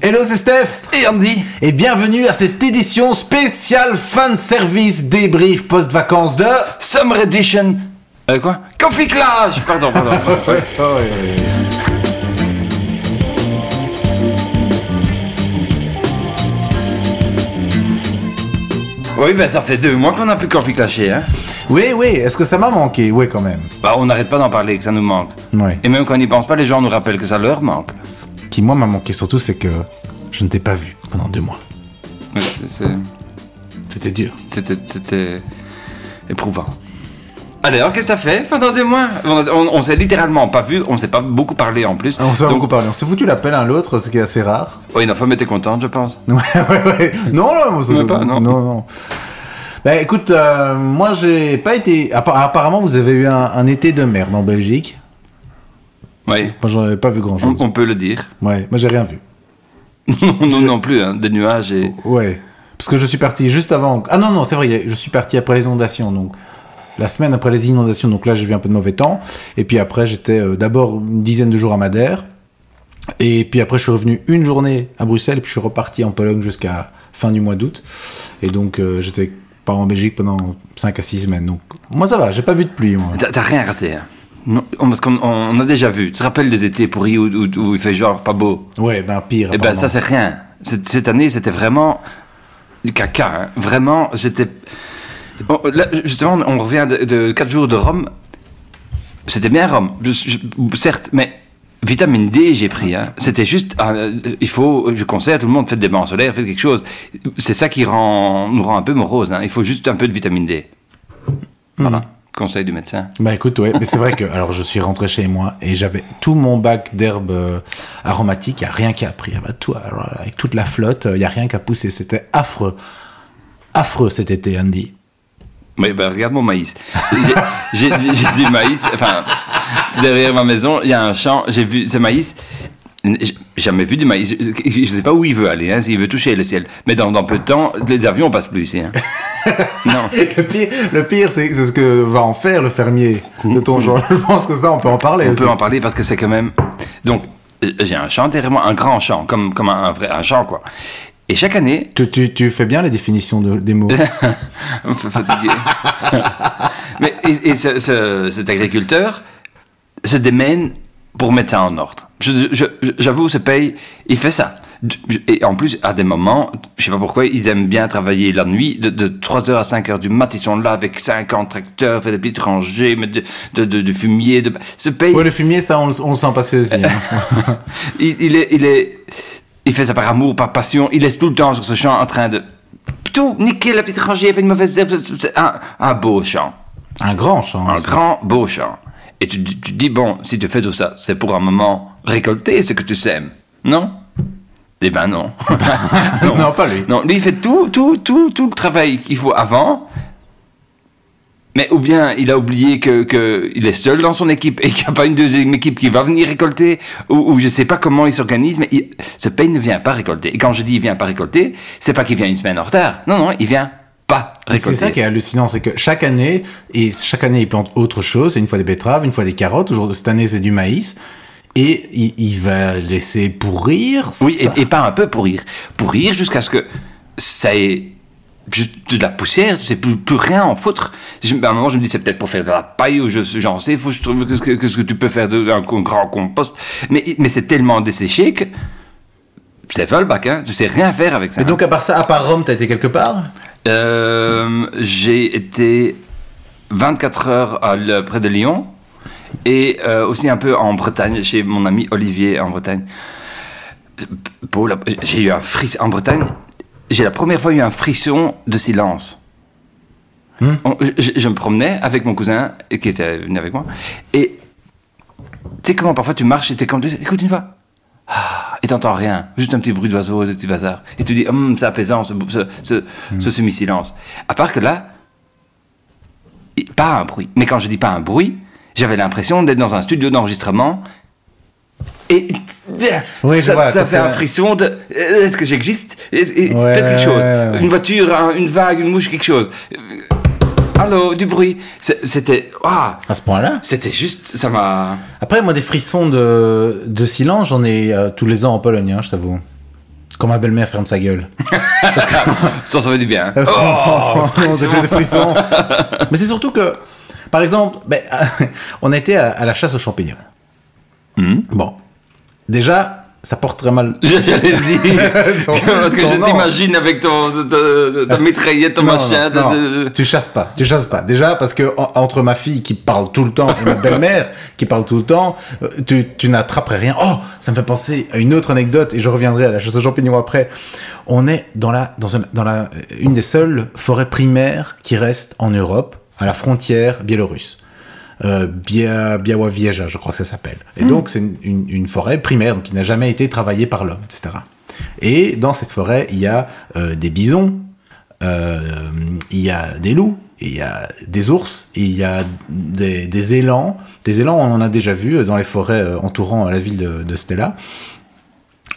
Hello, c'est Steph Et Andy Et bienvenue à cette édition spéciale fan service débrief post-vacances de... Summer Edition. Euh, quoi? Coffee Clash Pardon, pardon. oui, ben ça fait deux mois qu'on a plus Coffee Clashé, hein. Oui, oui, est-ce que ça m'a manqué? Oui, quand même. Bah, on n'arrête pas d'en parler, que ça nous manque. Ouais. Et même quand on n'y pense pas, les gens nous rappellent que ça leur manque. Qui, moi, m'a manqué surtout, c'est que je ne t'ai pas vu pendant deux mois. Ouais, C'était dur. C'était éprouvant. Allez, alors qu'est-ce que t'as fait pendant deux mois? On, on- on s'est littéralement pas vu, on s'est pas beaucoup parlé en plus. On s'est pas Donc- beaucoup parlé. On s'est foutu la pelle l'un l'autre, ce qui est assez rare. Oui, la femme était contente, je pense. Ouais, ouais, ouais. Non, non, pas, non. non, non. Bah écoute, euh, moi j'ai pas été. appa- Apparemment, vous avez eu un, un été de merde en Belgique. Oui, Moi, j'en avais pas vu grand on, on peut le dire. Ouais, moi j'ai rien vu. Nous non plus, hein, des nuages et. Ouais. Parce que je suis parti juste avant. Ah non, non, c'est vrai, je suis parti après les inondations. Donc, la semaine après les inondations. Donc là, j'ai vu un peu de mauvais temps. Et puis après, j'étais euh, d'abord une dizaine de jours à Madère. Et puis après, je suis revenu une journée à Bruxelles. Et puis je suis reparti en Pologne jusqu'à fin du mois d'août. Et donc, euh, j'étais pas en Belgique pendant 5 à 6 semaines. Donc, moi, ça va, j'ai pas vu de pluie. T'as rien raté. Hein. Non, on- parce qu'on on- on a déjà vu. Tu te rappelles des étés pourris où, où- où il fait genre pas beau? Ouais, ben pire. Eh ben ça c'est rien. Cette, cette année c'était vraiment du caca. hein. Vraiment, j'étais. Bon, là, justement, on revient de 4 jours de Rome. C'était bien Rome, je- je- certes, mais vitamine D j'ai pris. hein. C'était juste, euh, il faut, je conseille à tout le monde, faites des bains solaires, faites quelque chose. C'est ça qui rend, nous rend un peu morose. hein. Il faut juste un peu de vitamine D. Voilà, conseil du médecin. Bah écoute, ouais, mais c'est vrai que alors je suis rentré chez moi et j'avais tout mon bac d'herbes euh, aromatiques, il n'y a rien qui a pris. Ah bah, tout, alors, avec toute la flotte, il n'y a rien qui a poussé. C'était affreux. Affreux cet été, Andy. Oui, ben regarde mon maïs. J'ai du maïs, enfin, derrière ma maison, il y a un champ, j'ai vu ce maïs. Jamais vu du maïs. Je ne sais pas où il veut aller, hein, s'il veut toucher le ciel. Mais dans, dans peu de temps, les avions passent plus ici. hein. Non. Le pire, le pire c'est ce que va en faire le fermier de ton genre. Je pense que ça, on peut en parler On aussi. peut en parler parce que c'est quand même. Donc, euh, j'ai un champ moi, un grand champ, comme, comme un, vrai un champ, quoi. Et chaque année, Tu, tu, tu fais bien les définitions de- des mots. un peu fatigué. Mais et, et ce- ce- cet agriculteur se démène pour mettre ça en ordre. J'avoue, ce paye, il fait ça. Et en plus, à des moments, je sais pas pourquoi, ils aiment bien travailler la nuit, de, de 3h à 5h du mat, ils sont là avec 50 tracteurs, fait des petites rangées, mettre de, de, fumier. De... Ce paye, Ouais, le fumier, ça, on, le- on le sent passer aussi. hein. il, il est, il est, il fait ça par amour, par passion. Il laisse tout le temps sur ce champ en train de tout niquer la petite rangée, avec une mauvaise herbe. Un, un beau champ, Un grand champ. un grand beau champ. Et tu, tu te dis bon, si tu fais tout ça, c'est pour un moment récolter ce que tu sèmes, non? Eh ben non. Non, pas lui. Non, lui il fait tout, tout, tout, tout le travail qu'il faut avant. Mais ou bien il a oublié que, que il est seul dans son équipe et qu'il n'y a pas une deuxième équipe qui va venir récolter, ou, ou je sais pas comment il s'organise, mais il- ce paye ne vient pas récolter. Et quand je dis il vient pas récolter, c'est pas qu'il vient une semaine en retard. Non, non, il vient pas C'est ça qui est hallucinant, c'est que chaque année, et chaque année, il plante autre chose. C'est une fois des betteraves, une fois des carottes. Aujourd'hui, cette année, c'est du maïs. Et il, il va laisser pourrir. Oui, et, et pas un peu pourrir. Pourrir jusqu'à ce que ça ait juste de la poussière, tu sais plus, plus rien en foutre. À un moment, je me dis, c'est peut-être pour faire de la paille ou je j'en sais, faut que je trouve qu'est-ce que, qu'est-ce que tu peux faire d'un grand compost. Mais, mais c'est tellement desséché que c'est Volbac, hein, tu sais rien faire avec ça. Et donc, à part ça, à part Rome, t'as été quelque part? Euh, j'ai été 24 heures à le- près de Lyon et euh, aussi un peu en Bretagne, chez mon ami Olivier en Bretagne. J'ai eu un frisson en Bretagne. J'ai la première fois eu un frisson de silence. Hmm. On- je, je me promenais avec mon cousin qui était venu avec moi et tu sais comment parfois tu marches et t'es comme écoute une fois et t'entends rien, juste un petit bruit d'oiseau, de petit bazar. Et tu dis, Hum, c'est apaisant ce, ce, ce, ce semi-silence. À part que là, pas un bruit. Mais quand je dis pas un bruit, j'avais l'impression d'être dans un studio d'enregistrement. Et Oui, ça, vois, ça que fait un frisson de euh, est-ce que j'existe? Ouais, Faites quelque chose. ouais, ouais. Une voiture, un- une vague, une mouche, quelque chose. Euh, Allô, du bruit. C'était. ah, À ce point-là C'était juste. Ça m'a. Après, moi, des frissons de, de silence, j'en ai euh, tous les ans en Pologne, hein, je t'avoue. Quand ma belle-mère ferme sa gueule. Ça, ça fait du bien. Oh, Oh, déjà des frissons. Mais c'est surtout que, par exemple, ben, on était à, à la chasse aux champignons. Hmm. Bon, déjà, ça porte très mal. J'allais dire. Parce que je t'imagine avec ton, ta, ta mitraillette, ton Non, machin. non, Tu chasses pas, tu chasses pas. Déjà parce que en- entre ma fille qui parle tout le temps et ma belle-mère qui parle tout le temps, euh, tu, tu n'attraperais rien. Oh, ça me fait penser à une autre anecdote et je reviendrai à la chasse aux champignons après. On est dans la dans une, dans la une des seules forêts primaires qui restent en Europe, à la frontière biélorusse. Euh, Bia, Biała Wieża, je crois que ça s'appelle. Et donc, c'est une, une- une forêt primaire, donc qui n'a jamais été travaillée par l'homme, etc. Et dans cette forêt, il y a euh, des bisons, euh, il y a des loups, il y a des ours, il y a des, des élans. Des élans, on en a déjà vu dans les forêts entourant la ville de, de Stella.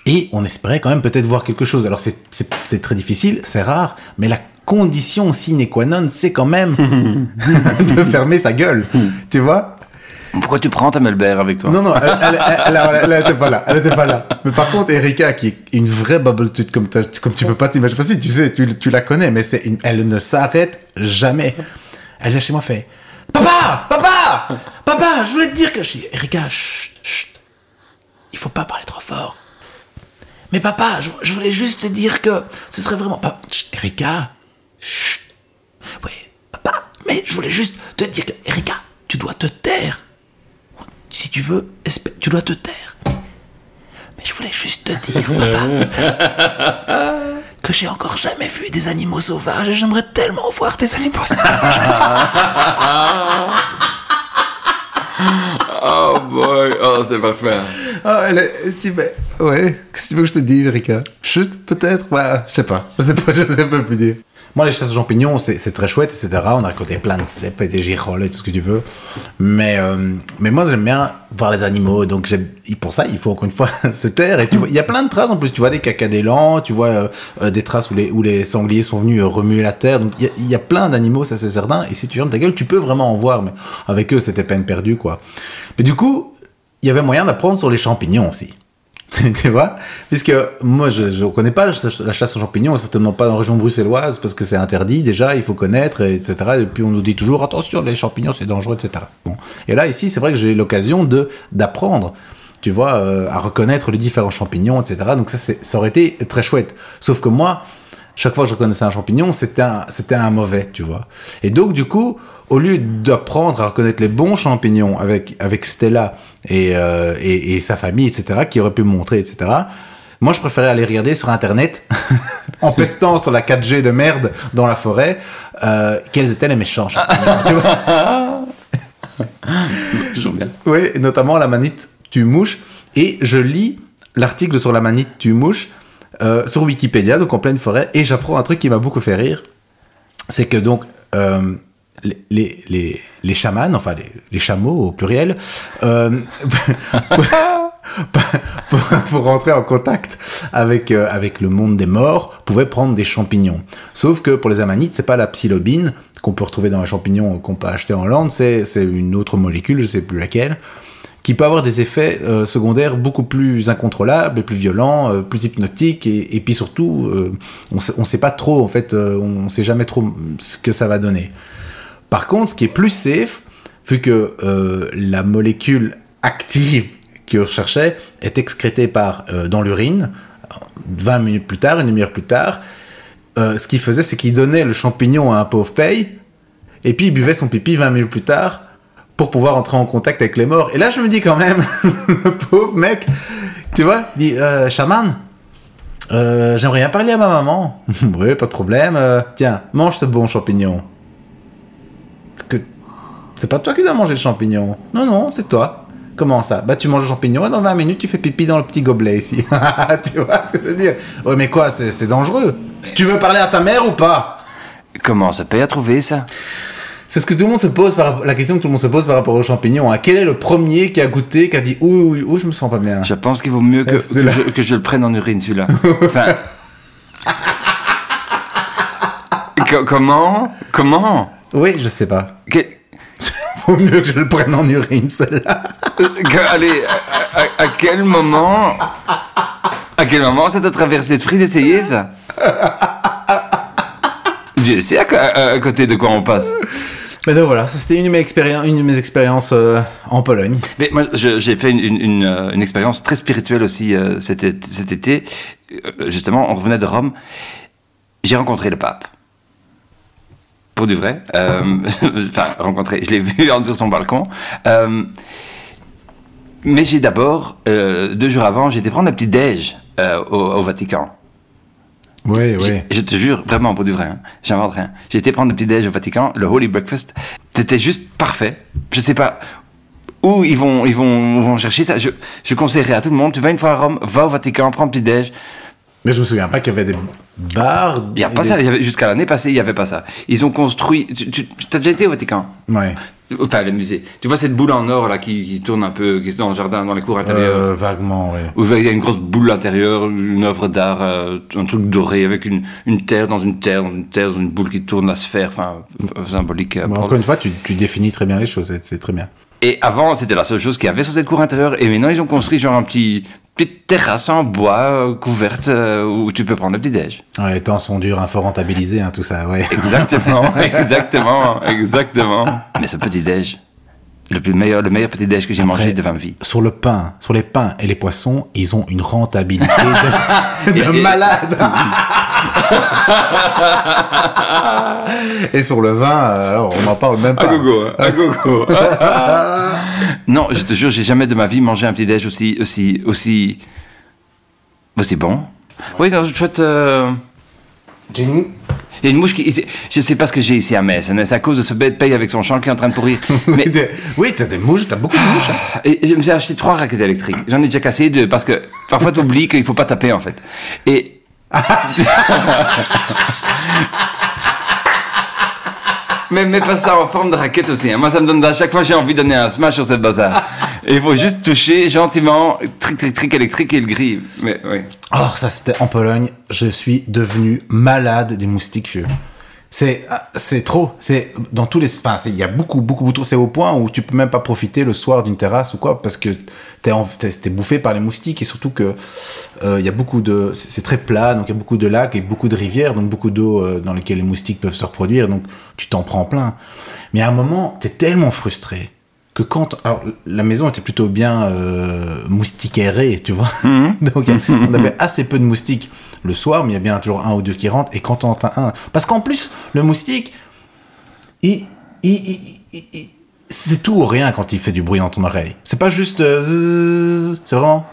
Et on espérait quand même peut-être voir quelque chose. Alors c'est très difficile, c'est rare, mais la condition sine qua non, c'est quand même de fermer sa gueule. tu vois Pourquoi tu prends ta Melbert avec toi? Non, non, elle, elle, était pas là. Elle était pas là. Mais par contre, Erika, qui est une vraie babbletute comme, t'as- comme tu peux pas t'imaginer. Enfin, si, tu sais, tu, tu la connais, mais c'est elle ne s'arrête jamais. Elle vient chez moi, fait Papa Papa Papa Je voulais te dire que. Je dis Erika, chut, chut. Il faut pas parler trop fort. Mais papa, je, je voulais juste te dire que ce serait vraiment. Chut, Erika Chut. Oui, papa, mais je voulais juste te dire que. Erika, tu dois te taire. Si tu veux, tu dois te taire. Mais je voulais juste te dire, papa, que j'ai encore jamais vu des animaux sauvages et j'aimerais tellement voir des animaux sauvages. Oh boy, oh c'est parfait. Ah, elle est, je dis, mais, ouais, qu'est-ce que tu veux que je te dise, Erika? Chut, peut-être? Bah, je sais pas. Je sais pas, je sais pas plus dire. Moi, les chasses aux champignons, c'est très chouette, etc. On a récolté plein de cèpes et des girolles et tout ce que tu veux. Mais, euh, mais moi, j'aime bien voir les animaux. Donc, pour ça, il faut encore une fois se taire. Et tu vois, il y a plein de traces. En plus, tu vois des caca d'élans, tu vois euh, euh, des traces où les, où les sangliers sont venus euh, remuer la terre. Donc, il y a, y a plein d'animaux, ça c'est certain. Et si tu fermes ta gueule, tu peux vraiment en voir. Mais avec eux, c'était peine perdue, quoi. Mais du coup, il y avait moyen d'apprendre sur les champignons aussi. tu vois Puisque moi, je ne connais pas la chasse- aux champignons, certainement pas la région bruxelloise, parce que c'est interdit déjà, il faut connaître, et etc. Et puis on nous dit toujours, attention, les champignons, c'est dangereux, etc. Bon. Et là, ici, c'est vrai que j'ai l'occasion de d'apprendre, tu vois, euh, à reconnaître les différents champignons, etc. Donc ça, ça aurait été très chouette. Sauf que moi, chaque fois que je reconnaissais un champignon, c'était c'était un mauvais, tu vois. Et donc, du coup, au lieu d'apprendre à reconnaître les bons champignons avec, avec Stella et, euh, et, et sa famille, etc., qui auraient pu me montrer, etc., moi, je préférais aller regarder sur Internet, en pestant sur la 4G de merde dans la forêt, euh, quels étaient les méchants champignons. tu vois Toujours bien. oui, notamment la manite tue mouche. Et je lis l'article sur la manite tue mouche euh, sur Wikipédia, donc en pleine forêt, et j'apprends un truc qui m'a beaucoup fait rire. C'est que donc euh, les, les, chamans, enfin les, chameaux au pluriel, euh, pour, pour- rentrer en contact avec, euh, avec le monde des morts, pouvaient prendre des champignons. Sauf que pour les amanites, c'est pas la psilobine qu'on peut retrouver dans les champignons qu'on peut acheter en Hollande, c'est une autre molécule, je sais plus laquelle, qui peut avoir des effets euh, secondaires beaucoup plus incontrôlables, plus violents, plus hypnotiques, et, puis surtout, on on sait pas trop, en fait, on sait jamais trop ce que ça va donner. Par contre, ce qui est plus safe, vu que euh, la molécule active qu'on recherchait est excrétée par, euh, dans l'urine, 20 minutes plus tard, une demi-heure plus tard, euh, ce qu'il faisait, c'est qu'il donnait le champignon à un pauvre paye, et puis il buvait son pipi 20 minutes plus tard pour pouvoir entrer en contact avec les morts. Et là, je me dis quand même, le pauvre mec, tu vois, il dit, euh, chaman, j'aimerais bien parler à ma maman. oui, pas de problème. tiens, mange ce bon champignon. C'est pas toi qui dois manger le champignon. Non, non, c'est toi. Comment ça? Bah tu manges le champignon et dans 20 minutes tu fais pipi dans le petit gobelet ici. tu vois ce que je veux dire? Ouais mais quoi, c'est dangereux. Tu veux parler à ta mère ou pas? Comment ça paye à trouver ça? C'est ce que tout le monde se pose par la question que tout le monde se pose par rapport aux champignons. hein. Quel est le premier qui a goûté, qui a dit oui, oui, oui, je me sens pas bien? Je pense qu'il vaut mieux que, que, je, que je le prenne en urine, celui-là. Enfin. Co- comment? Comment? Oui, je sais pas. Que- Vaut mieux que je le prenne en urine, celle-là. euh, allez, à, à- à quel moment À quel moment ça t'a traversé l'esprit d'essayer ça? Dieu sait à, côté de quoi on passe. Mais donc voilà, c'était une de mes expériences, une de mes expériences euh, en Pologne. Mais moi, j'ai fait une, une- une, euh, une expérience très spirituelle aussi euh, cet, été- cet été. Justement, on revenait de Rome. J'ai rencontré le pape. Pour du vrai. Euh, enfin, rencontré. Je l'ai vu en- sur son balcon. Euh, mais j'ai d'abord, euh, deux jours avant, été prendre un petit déj au, au Vatican. Oui, oui. Je, je te jure, vraiment, pour du vrai, hein, j'invente rien. J'ai été prendre le petit déj au Vatican, le Holy Breakfast. C'était juste parfait. Je sais pas où ils vont, ils vont, vont chercher ça. Je, je conseillerais à tout le monde, tu vas une fois à Rome, va au Vatican, prends un petit déj. Mais je me souviens pas qu'il y avait des bars. Il y a pas des- ça, jusqu'à l'année passée, il y avait pas ça. Ils ont construit. Tu, as déjà été au Vatican? Ouais. Enfin, le musée. Tu vois cette boule en or là qui, qui tourne un peu, qui est dans le jardin, dans les cours intérieures? Euh, vaguement, ouais. Où il y a une grosse boule intérieure, une œuvre d'art, euh, un truc doré avec une, une terre dans une terre, dans une terre, dans une boule qui tourne la sphère, enfin, euh, symbolique. euh, Bon, encore une fois, tu, tu définis très bien les choses, c'est très bien. Et avant, c'était la seule chose qu'il y avait sur cette cour intérieure. Et maintenant, ils ont construit genre un petit, petite terrasse en bois euh, couverte euh, où tu peux prendre le petit-déj. Ouais, les temps sont durs, un fort rentabilisé, hein, tout ça, ouais. Exactement, exactement, exactement. Mais ce petit-déj, le, plus meilleur, le meilleur petit-déj que j'ai mangé de ma vie. Sur le pain, sur les pains et les poissons, ils ont une rentabilité de, malade. et sur le vin, euh, alors, on n'en parle même pas. À gogo, hein, à gogo. non, je te jure, j'ai jamais de ma vie mangé un petit déj aussi, aussi, aussi, aussi bon. Oui, dans une chouette. euh, Jenny Il y a une mouche qui. Je sais pas ce que j'ai ici à Metz. hein, C'est à cause de ce bête paye avec son champ qui est en train de pourrir. Mais Oui, t'as- des mouches, t'as beaucoup de mouches. hein. et je me suis acheté trois raquettes électriques. J'en ai déjà cassé deux parce que parfois tu oublies qu'il faut pas taper en fait. Et. Mais mets pas ça en forme de raquette aussi. hein. Moi, ça me donne à chaque fois j'ai envie de donner un smash sur cette bazar. Et il faut juste toucher gentiment, tric tric tric électrique et le grille. Mais oui. Oh, ça c'était en Pologne. Je suis devenu malade des moustiques, vieux. C'est, ah, c'est trop. C'est dans tous les. Enfin, il y a beaucoup, beaucoup, beaucoup. C'est au point où tu peux même pas profiter le soir d'une terrasse ou quoi, parce que t'es, t'es, t'es bouffé par les moustiques et surtout que euh, il y a beaucoup de. C'est, très plat, donc il y a beaucoup de lacs et beaucoup de rivières, donc beaucoup d'eau euh, dans lesquelles les moustiques peuvent se reproduire, donc tu t'en prends plein. Mais à un moment, t'es tellement frustré que quand alors la maison était plutôt bien euh, moustiquairée, tu vois. Donc il y a- on avait assez peu de moustiques le soir, mais il y a bien toujours un ou deux qui rentrent. Et quand t'en as un, parce qu'en plus le moustique, il, il, c'est tout ou rien quand il fait du bruit dans ton oreille. C'est pas juste euh, c'est vraiment.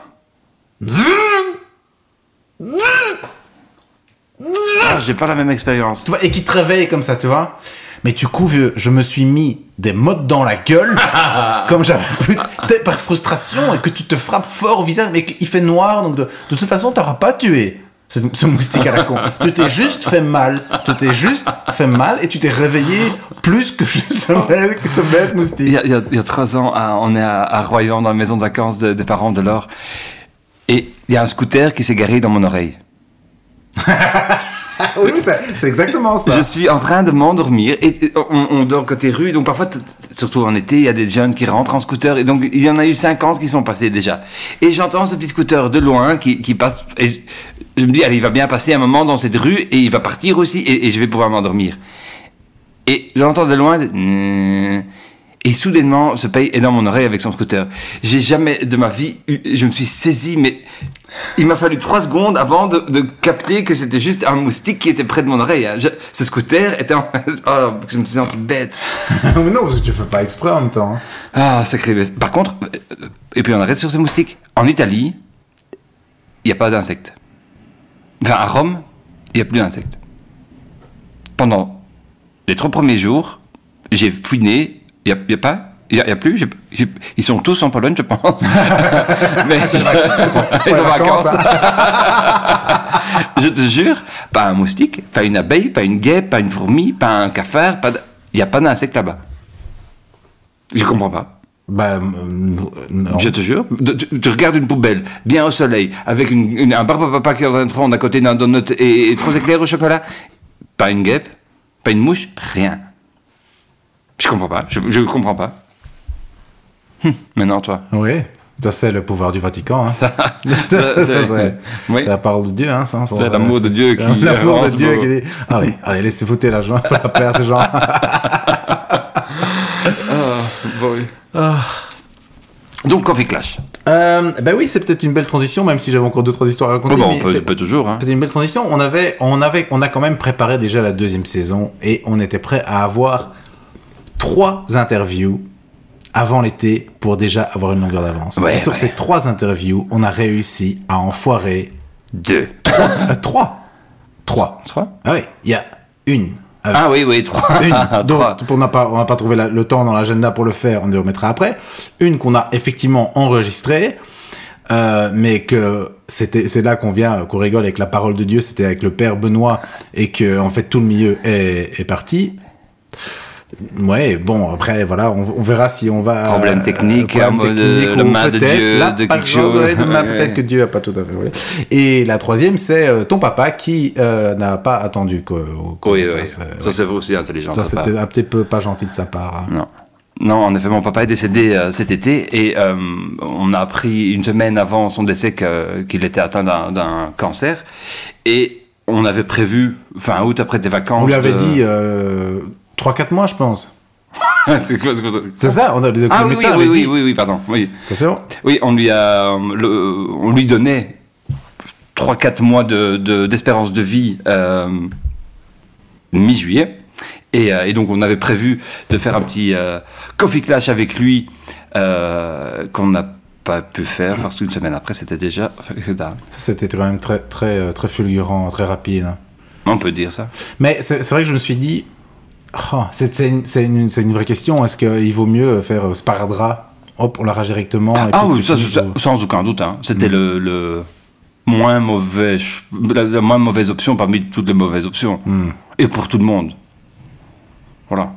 Ah, j'ai pas la même expérience. tu vois, et qui te réveille comme ça, tu vois. Mais du coup, vieux, je me suis mis des mottes dans la gueule, comme j'avais plus par frustration et que tu te frappes fort au visage, mais qu'il fait noir, donc de, de toute façon, t'auras pas tué ce, ce moustique à la con. tu t'es juste fait mal, tu t'es juste fait mal et tu t'es réveillé plus que ce bête, ce bête Il moustique. y, a, il y a- il y a trois ans, on est à, à Royan, dans la maison de vacances de- des parents de Laure. Et il y a un scooter qui s'est garé dans mon oreille. oui, c'est exactement ça. Je suis en train de m'endormir et on, dort côté rue, donc parfois, surtout en été, il y a des jeunes qui rentrent en scooter et donc il y en a eu 50 qui sont passés déjà. Et j'entends ce petit scooter de loin qui, passe et je, me dis, allez, il va bien passer un moment dans cette rue et il va partir aussi et, je vais pouvoir m'endormir. Et j'entends de loin, des- et soudainement, ce paye est dans mon oreille avec son scooter. J'ai jamais de ma vie, eu- je me suis saisi, mais il m'a fallu trois secondes avant de, de capter que c'était juste un moustique qui était près de mon oreille. hein. Je- ce scooter était en... Oh, je me suis senti bête. mais non, parce que tu fais pas exprès en même temps. hein. Ah, sacré bête. Par contre, euh, et puis on arrête sur ce moustique. En Italie, il n'y a pas d'insectes. Enfin, à Rome, il n'y a plus d'insectes. Pendant les trois premiers jours, j'ai fouiné, il n'y a, il y a pas, il n'y a, plus. ils sont tous en Pologne, je pense. Mais ils sont en vacances, je te jure, pas un moustique, pas une abeille, pas une guêpe, pas une fourmi, pas un cafard, pas il n'y a pas d'insectes là-bas. Je comprends pas. Bah, non. Je te jure. Tu, tu regardes une poubelle, bien au soleil, avec une, une- un barbe à papa qui est en train de fondre à côté d'un donut et, et trois éclairs au chocolat. Pas une guêpe, pas une mouche, rien. Je comprends pas. Je, je comprends pas. Hum, maintenant, toi. Oui. Ça, c'est le pouvoir du Vatican. Hein. Ça, Ça, c'est- oui. la parole de Dieu. Hein, C'est l'amour de Dieu qui L'amour de Dieu qui dit Allez, allez laissez foutre l'argent, la paix à ces gens. Donc, Coffee Clash. Euh, ben oui, c'est peut-être une belle transition, même si j'avais encore deux, trois histoires à raconter. Bon, mais on peut, peut toujours. Hein. peut-être une belle transition. On avait, on avait, on a quand même préparé déjà la deuxième saison et on était prêt à avoir trois interviews avant l'été pour déjà avoir une longueur d'avance. Ouais, et sur ouais. ces trois interviews, on a réussi à en foirer Deux. euh, trois. Trois. Trois Ah oui, il y a une. euh, Ah oui, oui, trois. une, Trois. donc, on n'a pas, on pas trouvé la- le temps dans l'agenda pour le faire, on le remettra après. Une qu'on a effectivement enregistrée, euh, mais que c'était, c'est là qu'on vient, qu'on rigole avec la parole de Dieu, c'était avec le Père Benoît, et que en fait tout le milieu est, est parti. Ouais, bon, après, voilà, on, on verra si on va... Problème technique, problème un mot de- technique, le peut-être Dieu, la de quelque chose. ouais, peut-être que Dieu a pas tout à fait. Et la troisième, c'est euh, ton papa qui euh, n'a pas attendu Oui, oui. euh, Ça, c'est aussi intelligent. ça, c'était un petit peu pas gentil de sa part. hein. Non. Non, en effet, mon papa est décédé euh, cet été et euh, on a appris une semaine avant son décès que- qu'il était atteint d'un- d'un cancer. Et on avait prévu, fin août, après tes vacances. On lui avait de- dit euh, 3-4 mois, je pense. c'est ça, on a, le, Ah oui, oui, médecin oui, oui, oui, oui, pardon. Oui, Attention. oui on, lui a, le- on lui donnait 3-4 mois de- de- d'espérance de, vie euh, mi-juillet. Et, euh, et donc, on avait prévu de faire un petit euh, coffee clash avec lui qu'on n'a pas pu faire parce qu'une semaine après, c'était déjà. Ça, c'était quand même très, très, très fulgurant, très rapide. hein. On peut dire ça. Mais c'est vrai que je me suis dit, oh, c'est une, vraie question. Est-ce qu'il vaut mieux faire euh, sparadrap Hop, on l'arrache directement. et Ah puis oui, ça, ça, sans aucun doute. hein. C'était le, le moins mauvais, la, la moins mauvaise option parmi toutes les mauvaises options. Hmm. Et pour tout le monde. Voilà.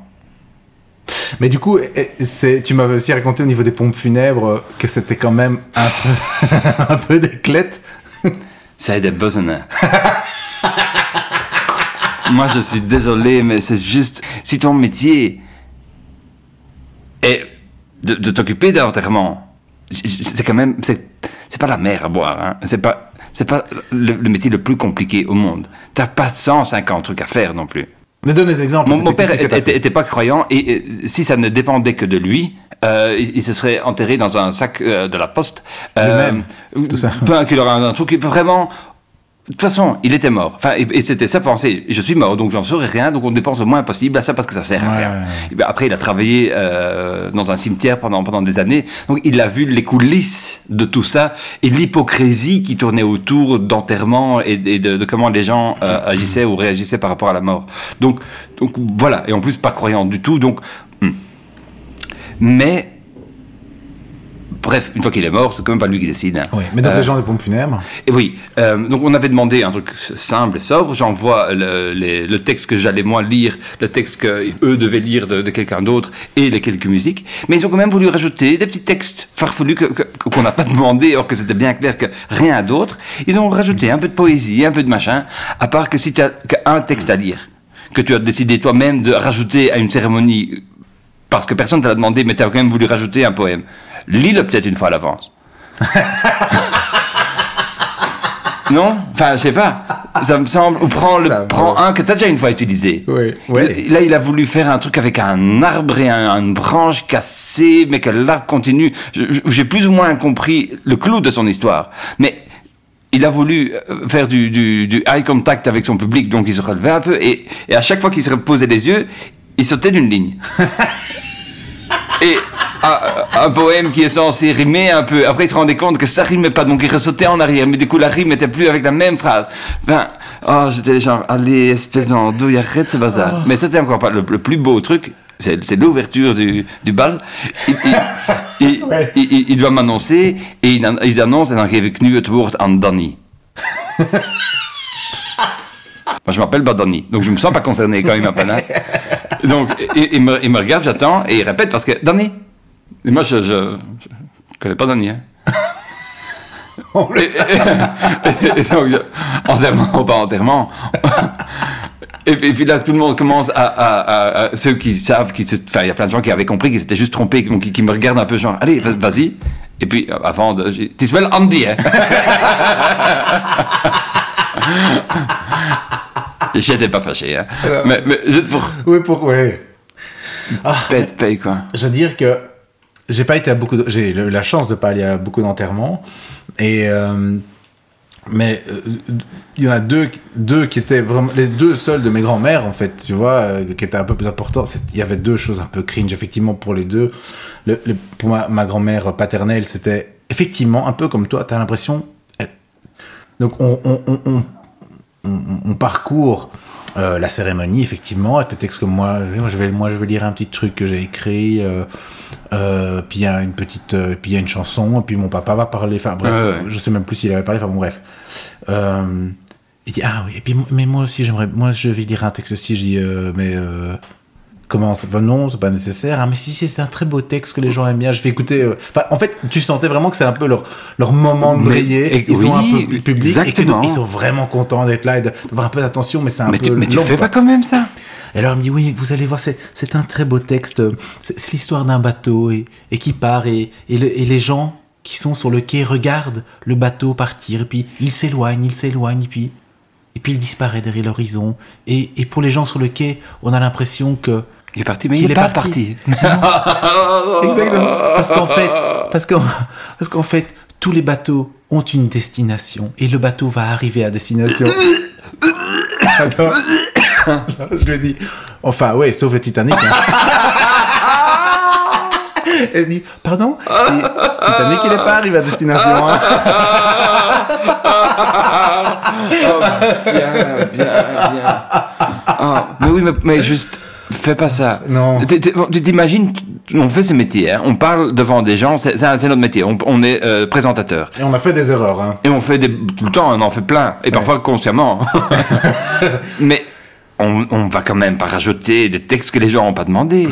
Mais du coup, eh, tu m'avais aussi raconté au niveau des pompes funèbres euh, que c'était quand même un peu, un peu d'éclette. Ça a des besoins. Moi, je suis désolé, mais c'est juste. Si ton métier est de, de t'occuper d'un enterrement, c'est quand même. C'est pas la mer à boire. Hein. C'est pas, c'est pas le, le métier le plus compliqué au monde. T'as pas 150 trucs à faire non plus. Mais donne des exemples. Mon, père qu'est-ce qui s'est était, passé était- était pas croyant et euh, si ça ne dépendait que de lui, euh, il, il se serait enterré dans un sac euh, de la poste. Lui-même, ou- tout ça. Peu qu'il aurait un, un truc vraiment. De toute façon, il était mort. Enfin, et, et c'était sa pensée. Je suis mort, donc j'en saurais rien, donc on dépense le moins possible à ça parce que ça sert à Ouais, rien. ouais, ouais. Et ben après, il a travaillé euh, dans un cimetière pendant, pendant des années, donc il a vu les coulisses de tout ça et l'hypocrisie qui tournait autour d'enterrement et, et de, de comment les gens euh, agissaient ou réagissaient par rapport à la mort. Donc, donc voilà, et en plus pas croyant du tout, donc... hmm. Mais... Bref, une fois qu'il est mort, c'est quand même pas lui qui décide. Oui, mais donc Euh, les gens des pompes funèbres. et oui, euh, donc on avait demandé un truc simple et sobre. J'envoie le, les- le texte que j'allais moi lire, le texte que eux devaient lire de, de quelqu'un d'autre et les quelques musiques. Mais ils ont quand même voulu rajouter des petits textes farfelus que- qu'on n'a pas demandé, alors que c'était bien clair que rien d'autre. Ils ont rajouté un peu de poésie, un peu de machin, à part que si tu as qu'un texte à lire, que tu as décidé toi-même de rajouter à une cérémonie, parce que personne ne te l'a demandé, mais tu as quand même voulu rajouter un poème. Lis-le peut-être une fois à l'avance. Non? Enfin, je sais pas. Ça me semble. Ou prends, le, un que tu as déjà une fois utilisé. Oui, oui. Là, il a voulu faire un truc avec un arbre et un- une branche cassée, mais que l'arbre continue. J'ai plus ou moins compris le clou de son histoire. Mais il a voulu euh, faire du, du- du eye contact avec son public, donc il se relevait un peu, et, et à chaque fois qu'il se reposait les yeux, il sautait d'une ligne. Et un, un poème qui est censé rimer un peu. Après, il se rendait compte que ça rimait pas, donc il ressautait en arrière. Mais du coup, la rime n'était plus avec la même phrase. Ben, oh, j'étais genre, allez, espèce d'andouille, arrête ce bazar. Mais c'était encore pas le, le plus beau truc. C'est l'ouverture du, du bal. Il, il- il- Ouais. il- il- il doit m'annoncer et il, ils annoncent en dan geef ik nu het woord aan Danny. Moi, je m'appelle pas Danny, donc je me sens pas concerné quand il m'appelle. hein. Donc, il, me, regarde, j'attends, et il répète parce que Danny. Et moi, je, je connais pas Danny. Hein. On Et, et- et donc, enterrement ou pas enterrement. Et puis, et puis là, tout le monde commence à, à- à- à- ceux qui savent, qui, enfin, il y a plein de gens qui avaient compris qu'ils s'étaient juste trompés, donc qui, qui me regardent un peu genre, allez, va- vas-y. Et puis, avant, de, tu Andy, hein J'étais pas fâché, hein. Mais, mais juste pour Oui, pour. Ouais. Ah, pète paye, quoi. je veux dire que j'ai pas été à beaucoup de- j'ai eu la chance de pas aller à beaucoup d'enterrements et euh, mais euh, il y en a deux deux qui étaient vraiment les deux seuls de mes grands-mères en fait tu vois euh, qui étaient un peu plus importants il y avait deux choses un peu cringe effectivement pour les deux le, le- pour ma, ma grand-mère paternelle c'était effectivement un peu comme toi tu as l'impression elle- donc on, on, on, on- on- on parcourt euh, la cérémonie effectivement. Avec le texte que moi je vais moi je vais lire un petit truc que j'ai écrit euh, euh, puis il y a une petite euh, puis il y a une chanson et puis mon papa va parler. Enfin bref Ouais, ouais. je sais même plus s'il avait parlé. Enfin bon bref. Euh, il dit ah oui et puis mais moi aussi j'aimerais moi je vais lire un texte aussi. Je dis euh, mais euh, comment ça va non c'est pas nécessaire ah mais si si, c'est un très beau texte que les gens aiment bien je vais écouter euh. En fait tu sentais vraiment que c'est un peu leur leur moment de briller et- ils sont un peu et que exactement. donc, ils sont vraiment contents d'être là et d'avoir un peu d'attention mais c'est un Mais peu tu, mais tu fais pas quand même ça? Et alors, il me dit, oui, vous allez voir, c'est, un très beau texte. C'est, c'est l'histoire d'un bateau et, et qui part et, et, le- et les gens qui sont sur le quai regardent le bateau partir et puis il s'éloigne, il s'éloigne et puis, et puis il disparaît derrière l'horizon. Et, et pour les gens sur le quai, on a l'impression que... Il est parti, mais il est est pas parti. parti. Exactement. Parce qu'en fait, parce qu'en, parce qu'en fait, tous les bateaux ont une destination et le bateau va arriver à destination. Alors, je lui ai dit, enfin, ouais, sauf le Titanic. hein. Elle dit, pardon? Ti- Titanic, il n'est pas arrivé à destination. hein. bien, bien, bien. Oh, mais oui, mais, mais juste, fais pas ça. Non. Tu t'imagines, on fait ce métier, hein, on parle devant des gens, c'est notre métier, on, on est euh, présentateur. Et on a fait des erreurs. Hein. Et on fait des, tout le temps, on en fait plein, et parfois consciemment. mais on, on va quand même pas rajouter des textes que les gens n'ont pas demandé.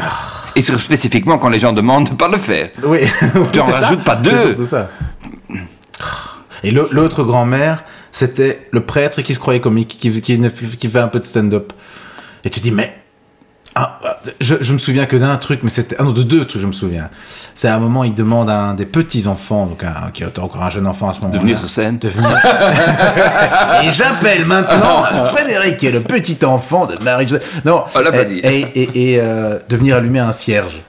Et sur- spécifiquement quand les gens demandent de pas le faire. Oui. Tu en rajoutes pas deux. ça. Et l'au- l'autre grand-mère, c'était le prêtre qui se croyait comique, qui, qui, qui fait un peu de stand-up. Et tu dis, mais. Ah, je, je me souviens que d'un truc, mais c'était. Ah non, de deux trucs, je me souviens. C'est à un moment, il demande à un des petits-enfants, donc un, qui était encore un jeune enfant à ce moment-là. De venir sur scène. de venir. et j'appelle maintenant Frédéric, qui est le petit enfant de Marie-Joseph. Non, On l'a pas dit. Et, et- et, euh, de venir allumer un cierge.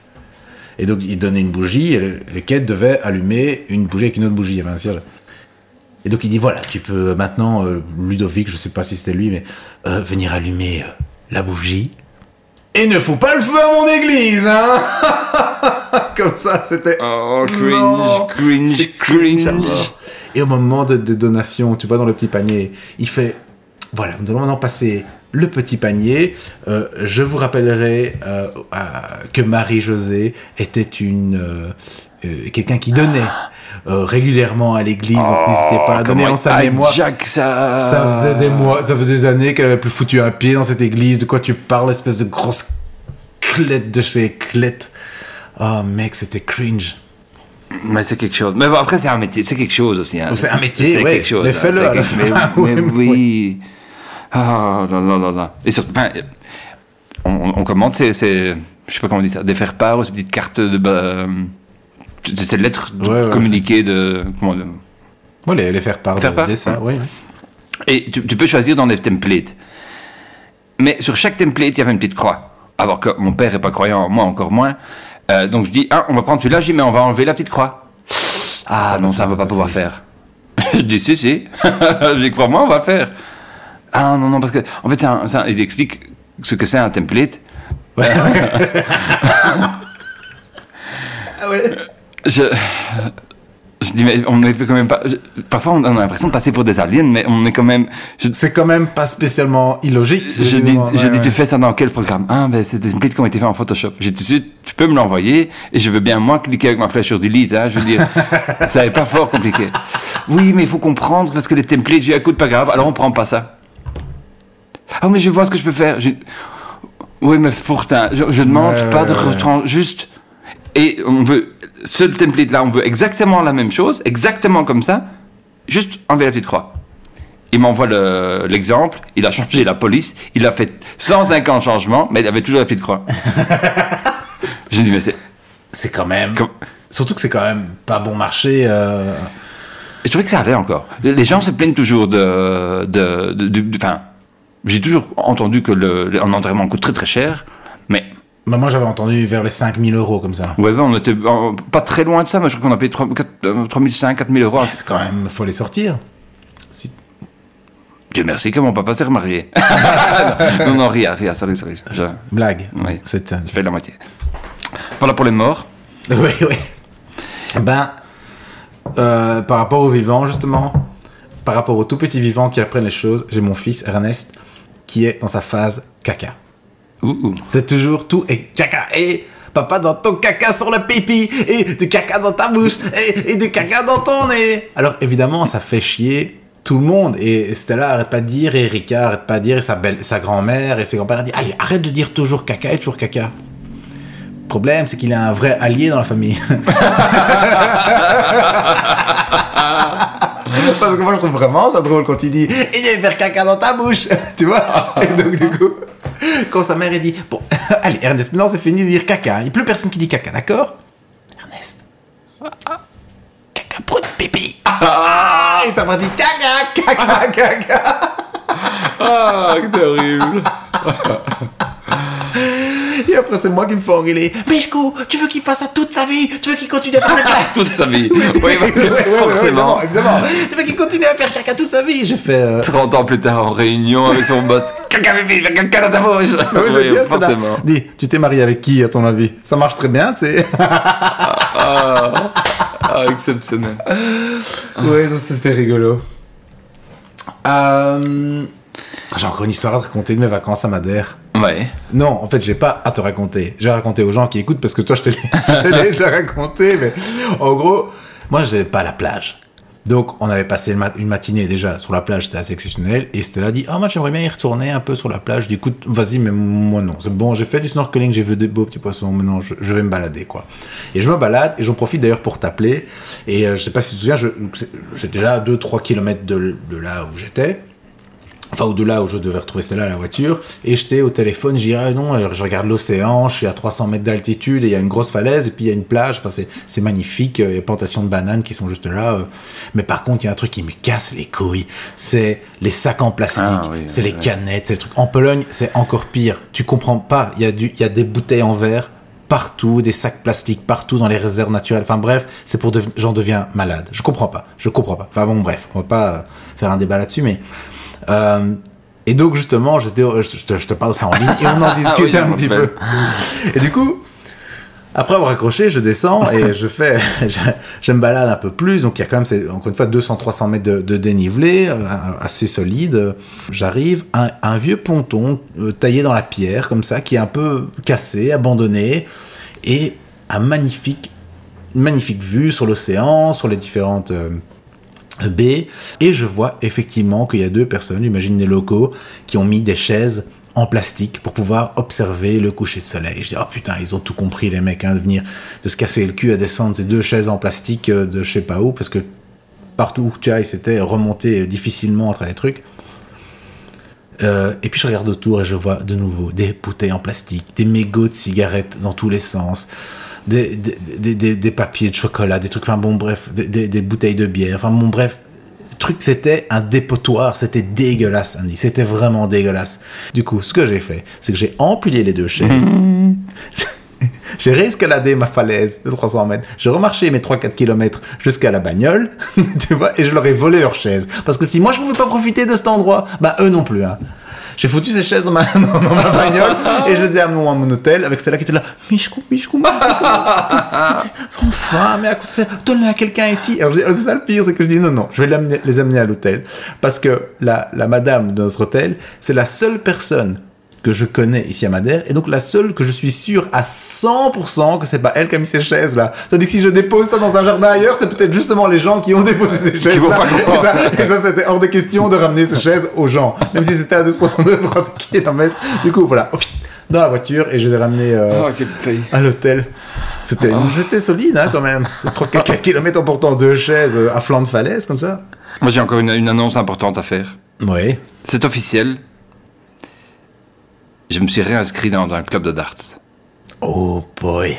Et donc, il donnait une bougie, et le, le quête devait allumer une bougie avec une autre bougie. Il y avait un cierge. Et donc, il dit voilà, tu peux maintenant, euh, Ludovic, je sais pas si c'était lui, mais euh, venir allumer la bougie. Et ne faut pas le feu à mon église, hein Comme ça, c'était. Oh, Non. cringe, cringe, cringe. Et au moment de, des donations, tu vois, dans le petit panier, il fait voilà, nous allons maintenant passer le petit panier. Euh, je vous rappellerai euh, que Marie-Josée était une euh, quelqu'un qui donnait euh, régulièrement à l'église, donc n'hésitez pas à donner en sa mémoire. hijack ça. Ça faisait des mois, ça faisait des années qu'elle avait plus foutu un pied dans cette église. De quoi tu parles, espèce de grosse clette de chez clette. Oh mec, c'était cringe. Mais c'est quelque chose. Mais bon, après, c'est un métier, c'est quelque chose aussi. hein. C'est un métier, c'est ouais. quelque chose. Mais hein. fais-le C'est à la quelque- fin. Mais, mais Oui, oui. Ah, là, là, là, là. Et surtout, enfin, on, on- on commande ces, ces- je sais pas comment on dit ça, des faire-part ou ces petites cartes de, bah, de ces lettres de Ouais, ouais. communiquées de, comment, de- Moi, les, les faire part Faire de part, dessin, oui. Et tu, tu peux choisir dans des templates. Mais sur chaque template, il y avait une petite croix. Alors que mon père est pas croyant, moi encore moins. Euh, donc je dis, ah, on va prendre celui-là, je dis, mais on va enlever la petite croix. Ah, non, bah, ça, on va c'est pas pouvoir faire. je dis, si, si. je dis, crois-moi, on va faire. Ah non, non, parce que, en fait, un- un- il explique ce que c'est un template. Ah ouais. Je, je dis, mais on n'est quand même pas. je- parfois, on a l'impression de passer pour des aliens, mais on est quand même. je- C'est quand même pas spécialement illogique. Je dis, je ouais, dis tu fais ça dans quel programme? Ah, ben c'est des templates qui ont été faits en Photoshop. J'ai dit, tu peux me l'envoyer et je veux bien moi cliquer avec ma flèche sur Delete. Hein, je veux dire, ça n'est pas fort compliqué. Oui, mais il faut comprendre parce que les templates, j'ai écoute, pas grave, alors on prend pas ça. Ah, mais je vois ce que je peux faire. Je- Oui, mais Fourtin, je, je demande Ouais, pas de juste. Et on veut, ce template-là, on veut exactement la même chose, exactement comme ça, juste enlever la petite croix. Il m'envoie le- l'exemple, il a changé la police, il a fait 150 changements, mais il avait toujours la petite croix. J'ai dit, mais c'est. C'est quand même. Surtout que c'est quand même pas bon marché. euh, je trouvais que ça allait encore. Les gens se plaignent toujours de. de, de- j'ai toujours entendu que le, coûte très très cher, mais bah, moi, j'avais entendu vers les 5000 euros comme ça. ouais, ouais, on était euh, pas très loin de ça. Moi, je crois qu'on a payé 3 3500, 4000 euros. C'est quand même, faut les sortir. Dieu merci que mon papa s'est remarié? non, non, rien, rien, sorry, sorry. Je, Blague. Oui. C'est un- je fais la moitié. Voilà pour les morts. Oui, oui. Ben, euh, par rapport aux vivants, justement, par rapport aux tout petits vivants qui apprennent les choses, j'ai mon fils Ernest qui est dans sa phase caca. C'est toujours tout et caca et papa dans ton caca sur le pipi et du caca dans ta bouche et, et du caca dans ton nez. Alors évidemment, ça fait chier tout le monde et Stella arrête pas de dire et Rika arrête pas de dire et sa belle, sa grand-mère et ses grands-pères disent allez arrête de dire toujours caca et toujours caca. Le problème, c'est qu'il a un vrai allié dans la famille. Parce que moi, je trouve vraiment ça drôle quand il dit « Il faire caca dans ta bouche !» Tu vois Et donc, du coup, quand sa mère, elle dit « Bon, allez, Ernest, maintenant, c'est fini de dire caca. Il n'y a plus personne qui dit caca, d'accord? Ernest Caca pour une pipi Ah Et ça va dire « Caca, caca, caca Ah, c'est horrible. !» Et après, c'est moi qui me fais engueuler « Michkou, tu veux qu'il fasse ça toute sa vie? Tu veux qu'il continue à faire caca ?» Toute sa vie. Oui, ouais, forcément. évidemment, évidemment. Tu veux qu'il continue à faire caca toute sa vie? J'ai fait... euh, 30 ans plus tard, en réunion avec son boss. Caca, bébé, caca dans ta bouche. Oui, dire, forcément. Dis, tu t'es marié avec qui à ton avis? Ça marche très bien, tu sais. Ah, ah, exceptionnel. ouais, donc c'était rigolo. Euh, J'ai encore une histoire à te raconter de mes vacances à Madère. Ouais. Non, en fait, j'ai pas à te raconter. J'ai raconté aux gens qui écoutent parce que toi, je te l'ai déjà raconté. Mais en gros, moi, je n'avais pas la plage. Donc, on avait passé une matinée déjà sur la plage, c'était assez exceptionnel. Et Stella dit Ah, moi, j'aimerais bien y retourner un peu sur la plage. Dis Écoute, vas-y, mais moi, non. C'est bon, j'ai fait du snorkeling, j'ai vu des beaux petits poissons. Maintenant, je, je vais me balader, quoi. Et je me balade, et j'en profite d'ailleurs pour t'appeler. Et euh, je sais pas si tu te souviens, c'est c'est déjà 2-3 km de, de là où j'étais enfin ou de là où je devais retrouver Stella à la voiture, et j'étais au téléphone, je dis ah non, euh, je regarde l'océan, je suis à 300 mètres d'altitude, et il y a une grosse falaise, et puis il y a une plage, enfin c'est, magnifique, euh, il y a plantations de bananes qui sont juste là, euh. mais par contre il y a un truc qui me casse les couilles, c'est les sacs en plastique, Ah oui, c'est les ouais. canettes, c'est les trucs. En Pologne c'est encore pire, tu comprends pas, il y, a du, il y a des bouteilles en verre partout, des sacs plastiques partout dans les réserves naturelles. Enfin bref, c'est pour devenir, j'en deviens malade. Je comprends pas, je comprends pas. Enfin bon bref, on va pas faire un débat là-dessus, mais euh, et donc justement, j'étais, je, te, je te parle de ça en ligne et on en discute Oui, je un petit peu. Et du coup, après avoir accroché, je descends et je fais, je, je me balade un peu plus. Donc il y a quand même, encore une fois, 200-300 mètres de, de dénivelé, euh, assez solide. J'arrive à un, un vieux ponton euh, taillé dans la pierre, comme ça, qui est un peu cassé, abandonné, et un magnifique, une magnifique vue sur l'océan, sur les différentes baies. Et je vois effectivement qu'il y a deux personnes, j'imagine des locaux, qui ont mis des chaises en plastique pour pouvoir observer le coucher de soleil. Je dis, oh putain, ils ont tout compris, les mecs, hein, de venir, de se casser le cul à descendre ces deux chaises en plastique euh, de je sais pas où, parce que partout où tu ailles, c'était remonté difficilement entre les trucs. Euh, et puis je regarde autour et je vois de nouveau des bouteilles en plastique, des mégots de cigarettes dans tous les sens, des, des, des, papiers de chocolat, des trucs, enfin bon bref, des, bouteilles de bière, enfin bon bref, truc c'était un dépotoir, c'était dégueulasse Andy, c'était vraiment dégueulasse. Du coup, ce que j'ai fait, c'est que j'ai empilé les deux chaises. J'ai réescaladé ma falaise de 300 mètres. J'ai remarché mes 3-4 km jusqu'à la bagnole, tu vois, et je leur ai volé leurs chaises. Parce que si moi je pouvais pas profiter de cet endroit, bah eux non plus. Hein. J'ai foutu ces chaises dans ma, dans, ma bagnole et je les ai amenées à mon hôtel avec celle-là qui était là. Michkou, Michkou, Michkou. Enfin, mais à quoi ça Donne-les à quelqu'un ici. Oh, c'est ça le pire, c'est que je dis non, non, je vais les amener à l'hôtel. Parce que la, la madame de notre hôtel, c'est la seule personne que je connais ici à Madère, et donc la seule que je suis sûr à 100% que c'est pas elle qui a mis ces chaises là. Tandis que si je dépose ça dans un jardin ailleurs, c'est peut-être justement les gens qui ont déposé ces chaises vont là. pas et ça, et ça, c'était hors de question de ramener ces chaises aux gens, même si c'était à 2-3 km. Du coup, voilà, dans la voiture, et je les ai ramenés euh, Oh, pays. à l'hôtel. C'était c'était solide hein, quand même. 3-4 km en portant deux chaises euh, à flanc de falaise comme ça. Moi, j'ai encore une, une annonce importante à faire. Oui. C'est officiel. Je me suis réinscrit dans un club de darts. Oh boy.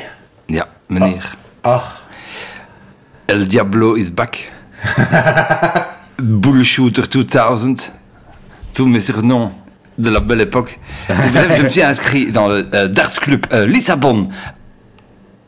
Ja, meneer. Ah. El Diablo is back. Bull Shooter 2000. Tous mes surnoms de la belle époque. Bref, je me suis inscrit dans le euh, Darts Club euh, Lissabon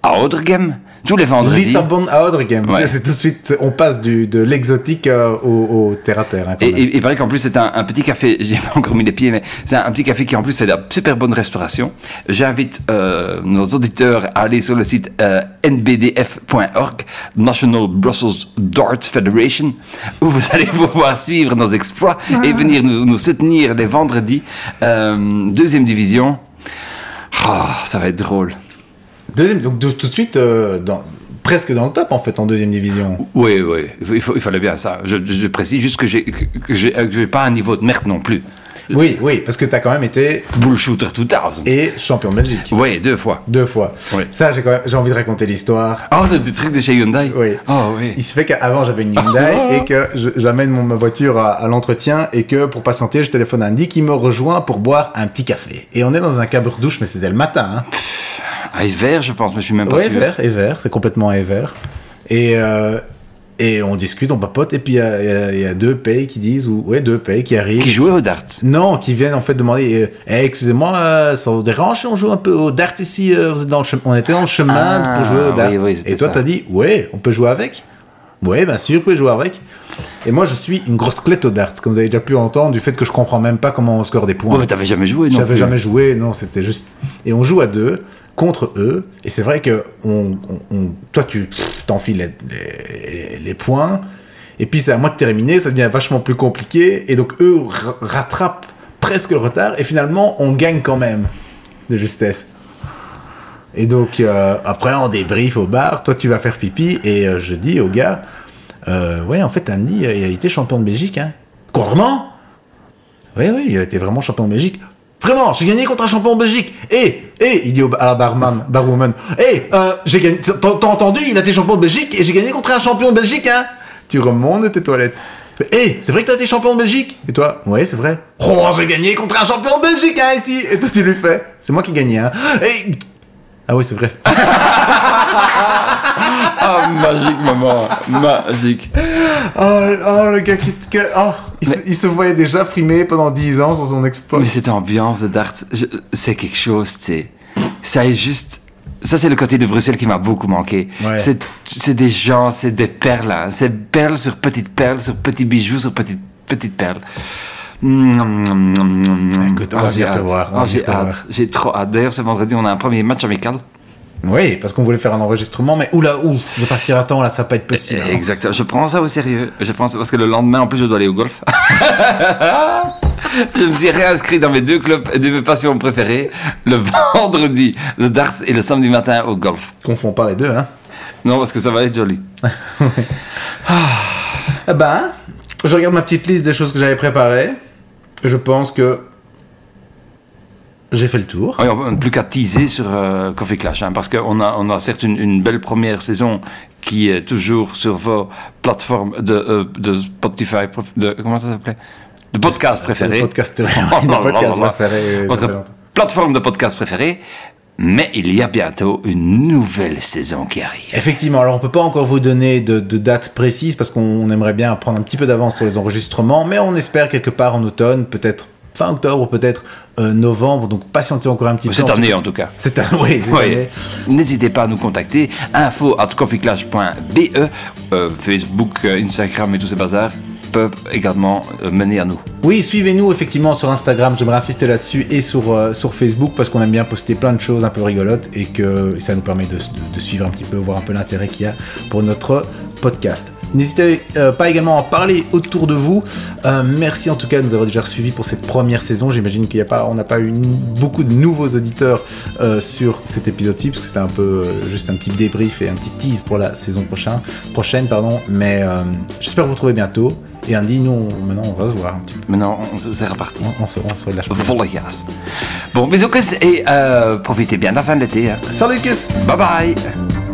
à Oudergem tous les vendredis. Lissabon à. Ouais. Ça, C'est tout de suite, on passe du, de l'exotique euh, au, au terre à terre. hein, Et, et- il paraît qu'en plus c'est un, un petit café, j'ai pas encore mis les pieds, mais c'est un, un petit café qui en plus fait de la super bonne restauration. J'invite euh, nos auditeurs à aller sur le site euh, nbdf.org, National Brussels Darts Federation, où vous allez pouvoir suivre nos exploits et venir nous, nous soutenir les vendredis. Euh, deuxième division. Ah, ça va être drôle. Deuxième, donc de- tout de suite, euh, dans, presque dans le top en fait, en deuxième division. Oui, oui, il, faut- il, fallait bien ça. Je, je précise juste que j'ai que, que j'ai pas un niveau de merde non plus. Oui, oui, parce que tu as quand même été Bull Shooter 2000. et champion de Belgique. Oui, deux fois. Deux fois. Oui. Ça, j'ai quand même, j'ai envie de raconter l'histoire. Oh, du, truc de chez Hyundai Oui. Oh, oui. Il se fait qu'avant j'avais une Hyundai et que j'amène mon, ma voiture à, à l'entretien et que pour patienter, je téléphone à Andy qui me rejoint pour boire un petit café. Et on est dans un cabre douche, mais c'était le matin. Hein. Ah, et vert, je pense, mais je suis même pas Ouais, sûr. vert, et vert, c'est complètement et vert. Et, euh, et on discute, on papote, et puis il y, y y a deux pays qui disent, ou ouais, deux pays qui arrivent. Qui jouait au darts Non, qui viennent en fait demander euh, Eh, excusez-moi, euh, ça vous dérange on joue un peu au dart ici euh, vous êtes dans le. On était dans le chemin Ah, pour jouer au dart. oui, oui, c'était et toi, t'as dit Ouais, on peut jouer avec Ouais, bien sûr, vous pouvez jouer avec. Et moi, je suis une grosse clette au dart, comme vous avez déjà pu entendre, du fait que je comprends même pas comment on score des points. Ouais, mais t'avais jamais joué, non J'avais jamais joué, non, c'était juste. Et on joue à deux contre eux, et c'est vrai que on, toi, tu t'enfiles les, les, points, et puis c'est à moi de terminer, ça devient vachement plus compliqué, et donc eux ra- rattrapent presque le retard, et finalement, on gagne quand même de justesse. Et donc, euh, après, on débrief au bar, toi, tu vas faire pipi, et euh, je dis au gars, euh, ouais, en fait, Andy, euh, il a été champion de Belgique, hein. Oui, oui, il a été vraiment champion de Belgique. Vraiment, j'ai gagné contre un champion de Belgique. Et, et, il dit à barman, barwoman, et, euh, j'ai gagné, t'as entendu, il a été champion de Belgique et j'ai gagné contre un champion de Belgique, hein. Tu remontes tes toilettes. Hé, c'est vrai que t'as été champion de Belgique? Et toi Ouais, c'est vrai. Oh, j'ai gagné contre un champion de Belgique, hein, ici Et toi, tu lui fais C'est moi qui ai gagné, hein. Et... Ah oui, c'est vrai. Ah, magique, maman. Magique. Oh, oh, le gars qui... oh, il, se, il se voyait déjà frimer pendant 10 ans sur son exploit. Mais cette ambiance de darts, je- c'est quelque chose, tu sais. Ça est juste. Ça, c'est le côté de Bruxelles qui m'a beaucoup manqué. Ouais. C'est des gens, c'est des perles. hein. C'est perles sur petites perles, sur petits bijoux, sur petites, petites perles. Mm, Écoute, on va j'ai venir te hâte. voir, on va j'ai venir te hâte. voir. J'ai trop hâte. D'ailleurs, ce vendredi, on a un premier match amical. Oui, parce qu'on voulait faire un enregistrement, mais oula, ouh, de partir à temps, là, ça va pas être possible. hein. Exactement. Je prends ça au sérieux. Je prends ça parce que le lendemain, en plus, je dois aller au golf. je me suis réinscrit dans mes deux clubs de mes passions préférées. Le vendredi, le darts et le samedi matin au golf. Confond pas les deux, hein. Non, parce que ça va être joli. Eh ben, je regarde ma petite liste des choses que j'avais préparées. Je pense que j'ai fait le tour. Oui, on n'a plus qu'à teaser sur euh, Coffee Clash, hein, parce qu'on a, on a certes une, une belle première saison qui est toujours sur vos plateformes de, euh, de Spotify, de, comment ça s'appelait? De podcast préférés. Le podcast, préféré. euh, Votre plateforme de podcast préférée. Mais il y a bientôt une nouvelle saison qui arrive. Effectivement, alors on peut pas encore vous donner de, de date précise parce qu'on aimerait bien prendre un petit peu d'avance sur les enregistrements, mais on espère quelque part en automne, peut-être fin octobre, peut-être euh, novembre, donc patientez encore un petit peu. Cette année, en tout cas. Cette année, oui. N'hésitez pas à nous contacter. Info at coffeeclash.be. Euh, Facebook, euh, Instagram et tous ces bazars peuvent également mener à nous. Oui, suivez-nous effectivement sur Instagram, j'aimerais insister là-dessus, et sur, euh, sur Facebook, parce qu'on aime bien poster plein de choses un peu rigolotes, et que ça nous permet de, de- de suivre un petit peu, voir un peu l'intérêt qu'il y a pour notre podcast. N'hésitez euh, pas également à en parler autour de vous. Euh, merci en tout cas de nous avoir déjà suivis pour cette première saison. J'imagine qu'il n'y a pas, on n'a pas eu beaucoup de nouveaux auditeurs euh, sur cet épisode-ci, parce que c'était un peu juste un petit débrief et un petit tease pour la saison prochaine. prochaine pardon. Mais j'espère vous retrouver bientôt. Et Andy, nous, on- maintenant, on va se voir un petit peu. Maintenant, c'est reparti. On, on se, on se relâche. pas. Volle gas. Bon, bisous et profitez bien de la fin de l'été. hein. Salut, Kiss Bye bye